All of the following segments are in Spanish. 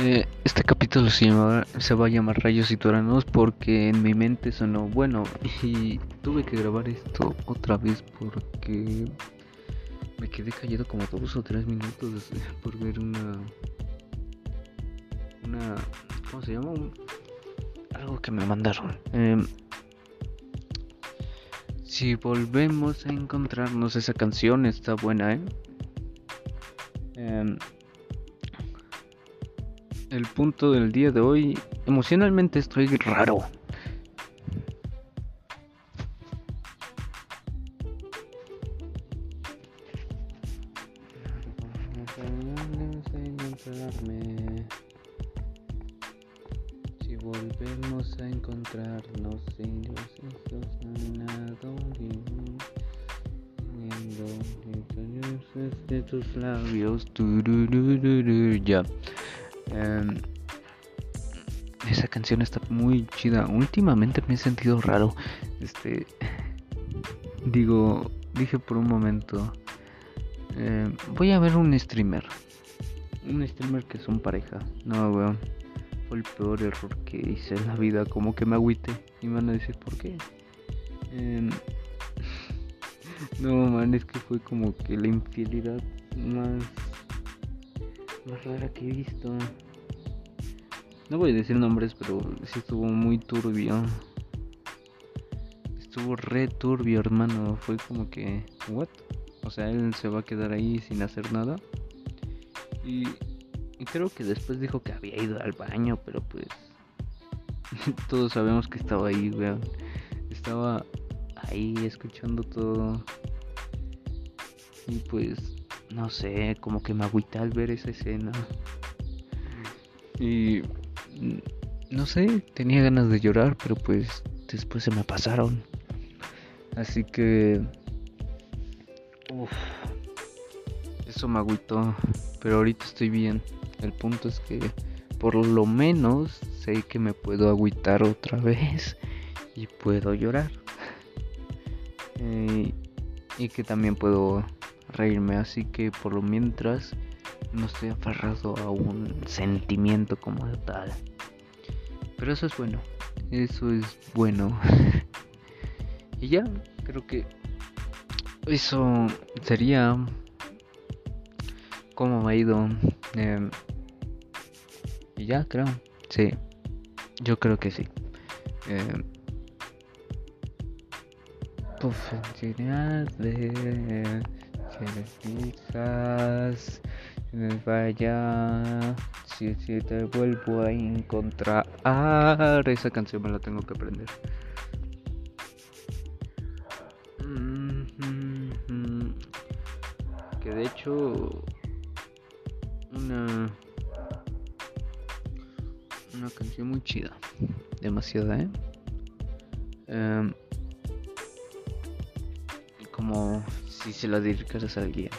Eh, este capítulo se, va a llamar Rayos y Turanos porque en mi mente sonó bueno y tuve que grabar esto otra vez porque me quedé callado como dos o tres minutos por ver una una ¿cómo se llama? algo que me mandaron. Em, si volvemos a encontrarnos esa canción está buena, ¿eh? Em, el punto del día de hoy, emocionalmente estoy raro. Si volvemos a encontrarnos sin de tus labios, ya. Em, esa canción está muy chida. Últimamente me he sentido raro. Este. Digo, dije por un momento. Em, voy a ver un streamer. Un streamer que son pareja. No, weón. Fue el peor error que hice en la vida. Como que me agüite. Y me van a decir por qué. Em, no, man, es que fue como que la infidelidad más más rara que he visto. No voy a decir nombres, pero sí estuvo muy turbio. Estuvo re turbio, hermano. Fue como que, ¿what? O sea, él se va a quedar ahí sin hacer nada. Y, creo que después dijo que había ido al baño, pero pues todos sabemos que estaba ahí, weón. Estaba ahí escuchando todo. Y pues no sé, como que me agüita al ver esa escena. Y no sé, tenía ganas de llorar, pero pues después se me pasaron. Así que... Uf, eso me agüitó, pero ahorita estoy bien. El punto es que por lo menos sé que me puedo agüitar otra vez y puedo llorar. Eh, y que también puedo reírme, así que por lo mientras no estoy aferrado a un sentimiento como tal. Pero eso es bueno, eso es bueno. y ya, creo que eso sería como me ha ido. Em, y ya, creo, sí, yo creo que sí. Eh, de si me fijas, vaya, si, si te vuelvo a encontrar, esa canción me la tengo que aprender. Que de hecho, una una canción muy chida, demasiada, ¿eh? Em, como si se la dedicaras a alguien.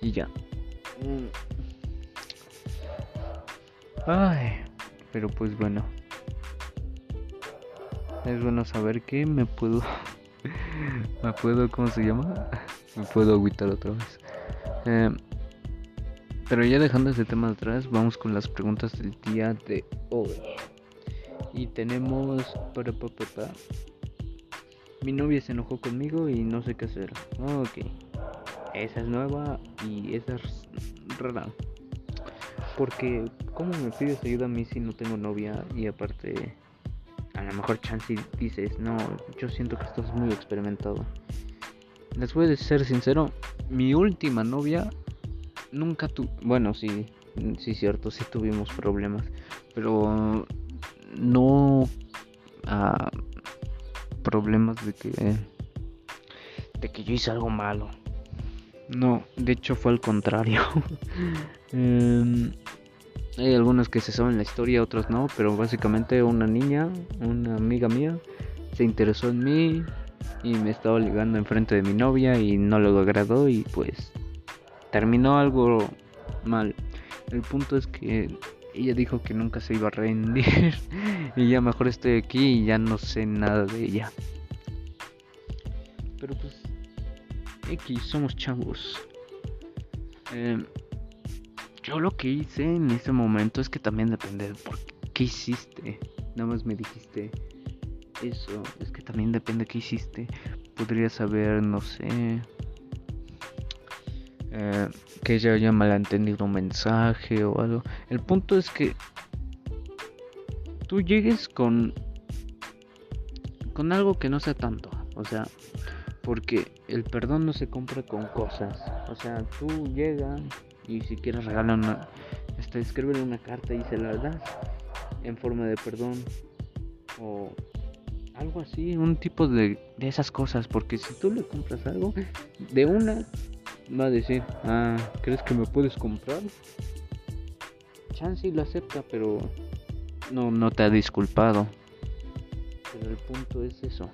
Y ya. Ay, pero pues bueno. Es bueno saber que me puedo. me puedo, ¿cómo se llama? me puedo agüitar otra vez. Eh, pero ya dejando ese tema atrás, vamos con las preguntas del día de hoy. Y tenemos para papá. Mi novia se enojó conmigo y no sé qué hacer. Ok. Esa es nueva y esa es rara. Porque, ¿cómo me pides ayuda a mí si no tengo novia? Y aparte, a lo mejor Chansey dices, no, yo siento que estás muy experimentado. Les voy a ser sincero, mi última novia nunca tuvo. Bueno, sí, sí, cierto, sí tuvimos problemas. Pero no a problemas de que de que yo hice algo malo. No, de hecho fue al contrario. Em, hay algunos que se saben la historia, otros no, pero básicamente una niña, una amiga mía, se interesó en mí y me estaba ligando enfrente de mi novia y no lo agradó y pues terminó algo mal. El punto es que ella dijo que nunca se iba a rendir y ya mejor estoy aquí y ya no sé nada de ella. Pero pues X, somos chavos. Em, yo lo que hice en ese momento es que también depende de por qué hiciste. Nada más me dijiste eso. Es que también depende de qué hiciste. Podrías haber, no sé. Eh, que ella haya malentendido un mensaje o algo. El punto es que tú llegues con con algo que no sea tanto, o sea, porque el perdón no se compra con cosas, o sea, tú llegas y si quieres regalar una, escríbele una carta y se la das en forma de perdón o algo así, un tipo de, de esas cosas, porque si tú le compras algo, de una va a decir, ah, ¿crees que me puedes comprar? Chansey lo acepta, pero no, no te ha disculpado. Pero el punto es eso.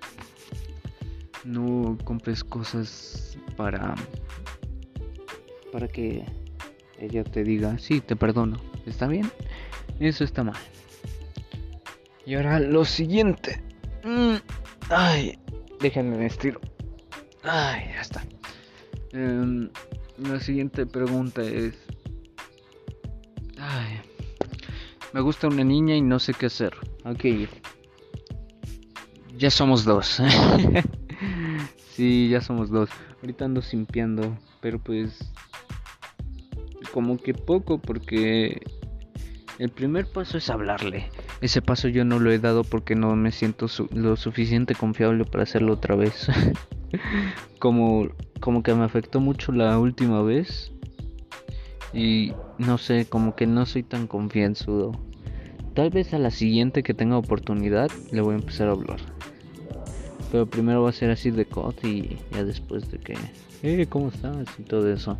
No compres cosas para para que ella te diga, sí, te perdono. ¿Está bien? Eso está mal. Y ahora lo siguiente. Mm, ay, déjenme estiro. Ay, ya está. Em, la siguiente pregunta es... Ay, me gusta una niña y no sé qué hacer. Ok. Ya somos dos. sí, ya somos dos. Ahorita ando simpiando, pero pues... Como que poco porque... El primer paso es hablarle. Ese paso yo no lo he dado porque no me siento lo suficiente confiable para hacerlo otra vez. como como que me afectó mucho la última vez. Y no sé, como que no soy tan confianzudo. Tal vez a la siguiente que tenga oportunidad le voy a empezar a hablar. Pero primero va a ser así de cod y ya después de que, eh, ¿cómo estás? Y todo eso.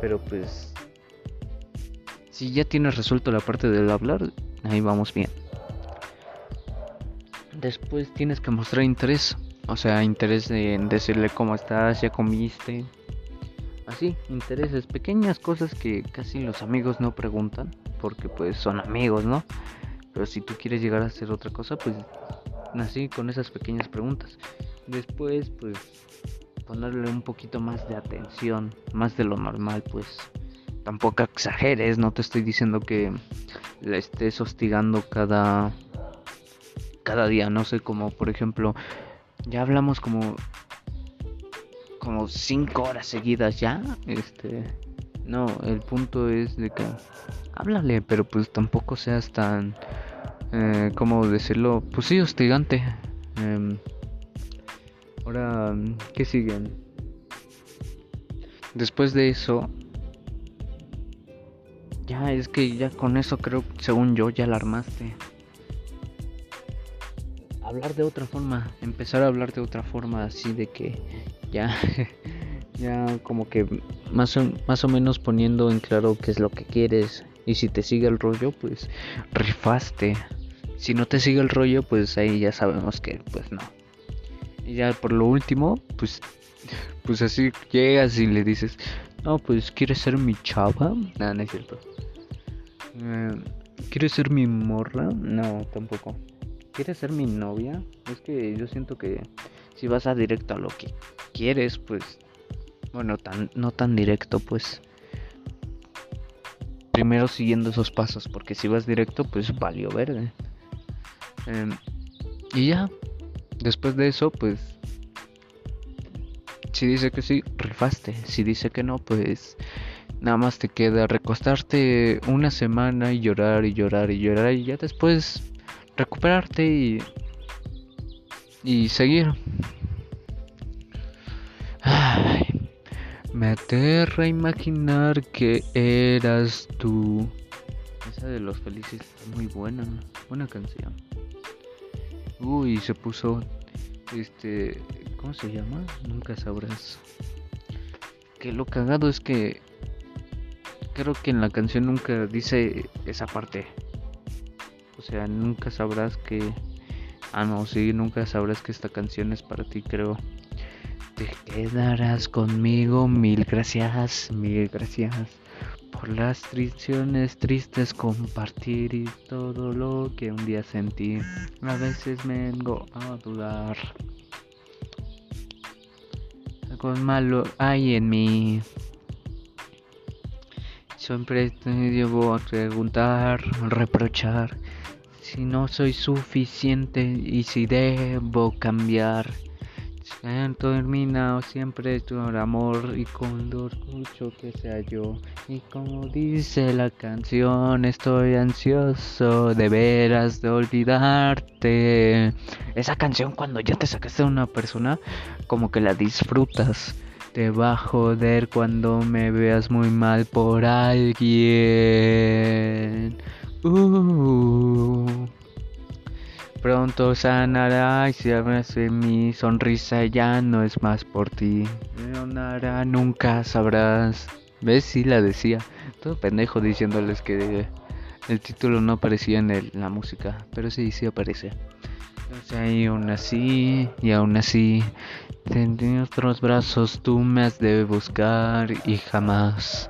Pero pues, si ya tienes resuelto la parte del hablar, ahí vamos bien. Después tienes que mostrar interés. O sea, interés en decirle cómo estás, ya comiste. Así, intereses, pequeñas cosas que casi los amigos no preguntan, porque pues son amigos, ¿no? Pero si tú quieres llegar a hacer otra cosa, pues así con esas pequeñas preguntas. Después, pues ponerle un poquito más de atención, más de lo normal, pues tampoco exageres, no te estoy diciendo que la estés hostigando cada cada día, no sé, como por ejemplo ya hablamos como como cinco horas seguidas ya. Este, no, el punto es de que háblale, pero pues tampoco seas tan, eh, ¿cómo decirlo? Pues sí, hostigante. Em, ahora, ¿qué siguen? Después de eso, ya es que ya con eso creo, según yo, ya la armaste hablar de otra forma, empezar a hablar de otra forma, así de que ya, ya como que más o, más o menos poniendo en claro qué es lo que quieres y si te sigue el rollo, pues rifaste. Si no te sigue el rollo, pues ahí ya sabemos que pues no. Y ya por lo último, pues pues así llegas y le dices, "No, pues quieres ser mi chava?" Nada, no es cierto. Eh, ¿Quieres ser mi morra? No, tampoco. ¿quieres ser mi novia? Es que yo siento que si vas a directo a lo que quieres, pues, bueno, tan, no tan directo, pues, primero siguiendo esos pasos, porque si vas directo, pues valió verde. Em, y ya, después de eso, pues, si dice que sí, rifaste. Si dice que no, pues nada más te queda recostarte una semana y llorar y llorar y llorar y ya después recuperarte y, y seguir. Ay, me aterra imaginar que eras tú. Esa de los felices es muy buena, buena canción. Uy, se puso este, ¿cómo se llama? Nunca sabrás. Que lo cagado es que creo que en la canción nunca dice esa parte. O sea, nunca sabrás que... Ah, no, sí, nunca sabrás que esta canción es para ti, creo. Te quedarás conmigo, mil gracias, mil gracias. Por las trisiones tristes compartir y todo lo que un día sentí. A veces vengo a dudar. algo malo hay en mí. Siempre a preguntar, reprochar si no soy suficiente y si debo cambiar. Termina siempre tu amor y con lo escucho que sea yo. Y como dice la canción, estoy ansioso de veras de olvidarte. Esa canción cuando ya te sacaste de una persona, como que la disfrutas. Te va a joder cuando me veas muy mal por alguien. Uh. Pronto sanará y si veces mi sonrisa ya no es más por ti. Leonara, nunca sabrás. ¿Ves? Sí la decía. Todo pendejo diciéndoles que el título no aparecía en la música. Pero sí, sí aparece. Sea, y aún así, y aún así, en otros brazos tú me has de buscar y jamás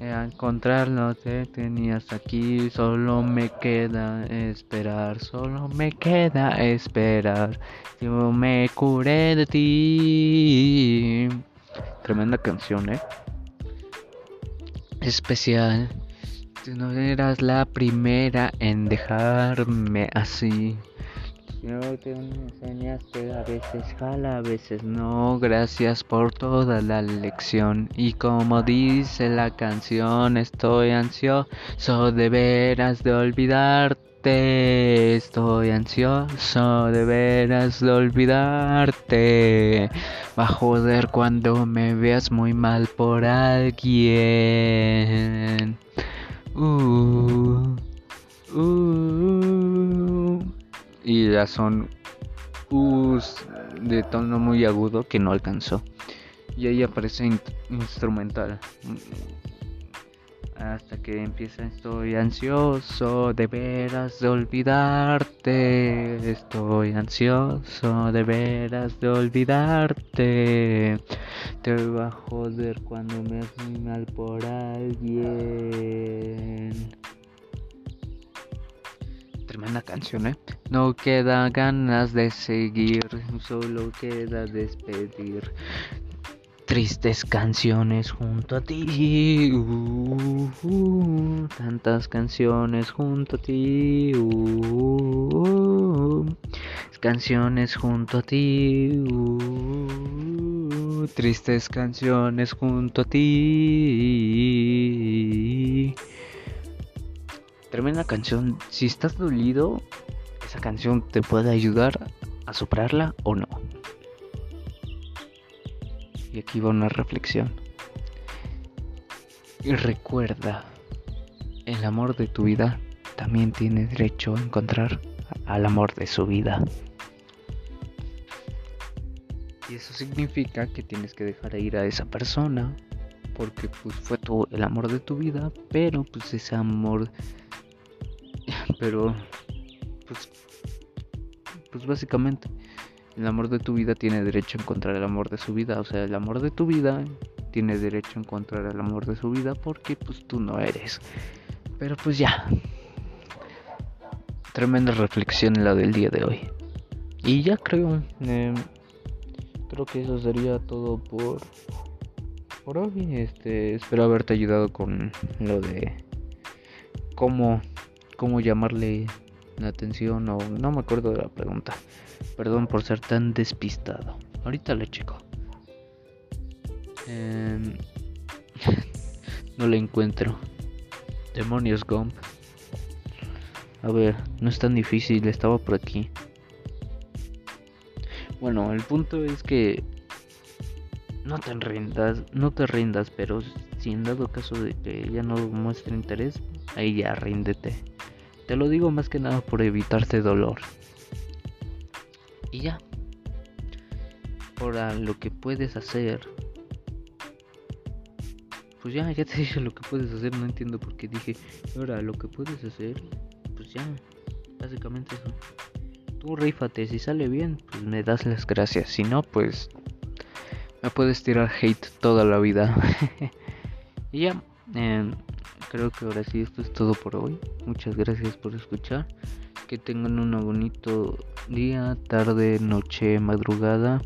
encontrarlo te tenías aquí, solo me queda esperar, solo me queda esperar. Yo me curé de ti. Tremenda canción, eh. Especial. Tú no eras la primera en dejarme así. Yo te enseñaste a veces jala, a veces no. Gracias por toda la lección. Y como dice la canción, estoy ansioso de veras de olvidarte. Estoy ansioso de veras de olvidarte. Va a joder cuando me veas muy mal por alguien. Uh, uh y ya son U's de tono muy agudo que no alcanzó. Y ahí aparece instrumental. Hasta que empieza estoy ansioso de veras de olvidarte. Estoy ansioso de veras de olvidarte. Te va a joder cuando me haces mal por alguien. Tremenda canción, ¿eh? No queda ganas de seguir, solo queda despedir. Tristes canciones junto a ti, uh, uh, tantas canciones junto a ti, uh, canciones junto a ti, tristes canciones junto a ti. Tremenda canción. Si estás dolido, esa canción te puede ayudar a superarla o no. Y aquí va una reflexión. Y recuerda, el amor de tu vida también tiene derecho a encontrar al amor de su vida. Y eso significa que tienes que dejar ir a esa persona porque pues fue todo el amor de tu vida, pero pues ese amor pero pues pues básicamente el amor de tu vida tiene derecho a encontrar el amor de su vida, o sea, el amor de tu vida tiene derecho a encontrar el amor de su vida porque pues tú no eres. Pero pues ya. Tremenda reflexión la del día de hoy. Y ya creo, em, creo que eso sería todo por por hoy. Este, espero haberte ayudado con lo de cómo cómo llamarle la atención o no me acuerdo de la pregunta. Perdón por ser tan despistado. Ahorita le checo. Em, no le encuentro. Demonios Gump. A ver, no es tan difícil, estaba por aquí. Bueno, el punto es que no te rindas, no te rindas, pero si en dado caso de que ya no muestre interés, ahí ya ríndete. Te lo digo más que nada por evitarte dolor. Y ya. Ahora lo que puedes hacer. Pues ya, ya te dije lo que puedes hacer. No entiendo por qué dije. Ahora lo que puedes hacer. Pues ya. Básicamente eso. Tú rífate. Si sale bien, pues me das las gracias. Si no, pues. Me puedes tirar hate toda la vida. y ya. Eh, creo que ahora sí esto es todo por hoy. Muchas gracias por escuchar. Que tengan un bonito día, tarde, noche, madrugada.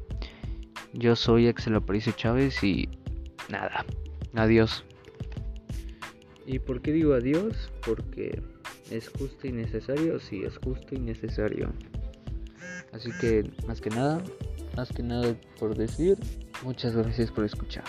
Yo soy Axel Aparicio Chávez y nada, adiós. ¿Y por qué digo adiós? Porque es justo y necesario, sí, es justo y necesario. Así que, más que nada, más que nada por decir, muchas gracias por escuchar.